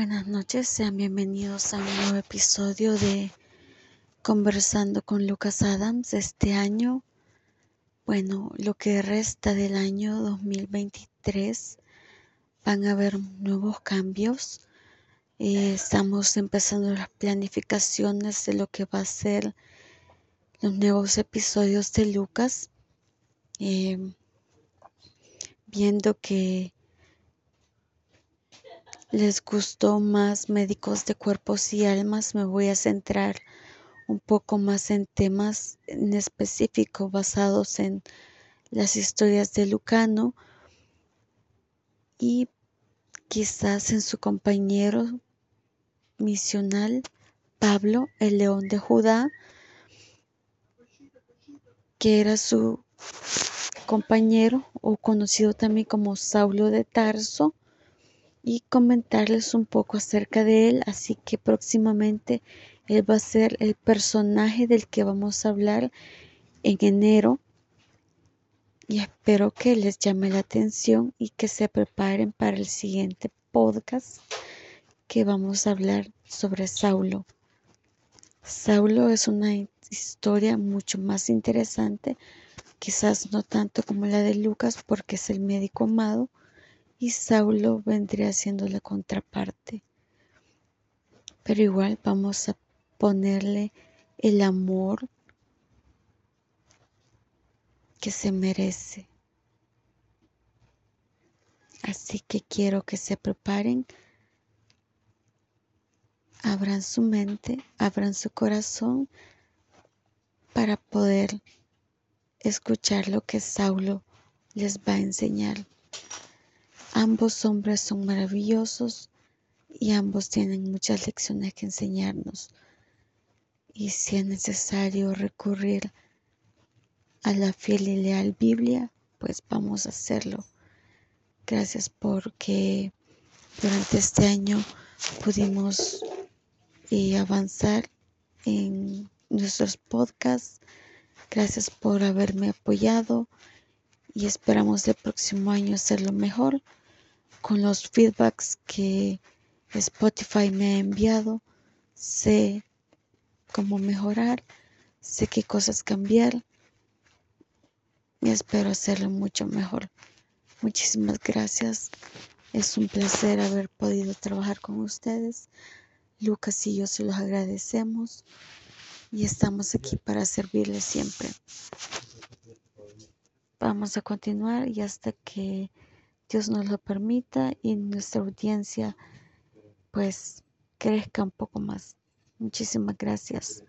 Buenas noches, sean bienvenidos a un nuevo episodio de Conversando con Lucas Adams. Este año, bueno, lo que resta del año 2023 van a haber nuevos cambios. Eh, estamos empezando las planificaciones de lo que va a ser los nuevos episodios de Lucas. Eh, viendo que les gustó más médicos de cuerpos y almas, me voy a centrar un poco más en temas en específico basados en las historias de Lucano y quizás en su compañero misional Pablo, el león de Judá, que era su compañero o conocido también como Saulo de Tarso y comentarles un poco acerca de él. Así que próximamente él va a ser el personaje del que vamos a hablar en enero. Y espero que les llame la atención y que se preparen para el siguiente podcast que vamos a hablar sobre Saulo. Saulo es una historia mucho más interesante, quizás no tanto como la de Lucas porque es el médico amado, y Saulo vendría siendo la contraparte. Pero igual vamos a ponerle el amor que se merece. Así que quiero que se preparen, abran su mente, abran su corazón para poder escuchar lo que Saulo les va a enseñar. Ambos hombres son maravillosos y ambos tienen muchas lecciones que enseñarnos. Y si es necesario recurrir a la fiel y leal Biblia, pues vamos a hacerlo. Gracias porque durante este año pudimos eh, avanzar en nuestros podcasts. Gracias por haberme apoyado y esperamos el próximo año hacerlo mejor con los feedbacks que Spotify me ha enviado, sé cómo mejorar, sé qué cosas cambiar y espero hacerlo mucho mejor. Muchísimas gracias. Es un placer haber podido trabajar con ustedes. Lucas y yo se los agradecemos y estamos aquí para servirles siempre. Vamos a continuar y hasta que Dios nos lo permita y nuestra audiencia pues crezca un poco más. Muchísimas gracias.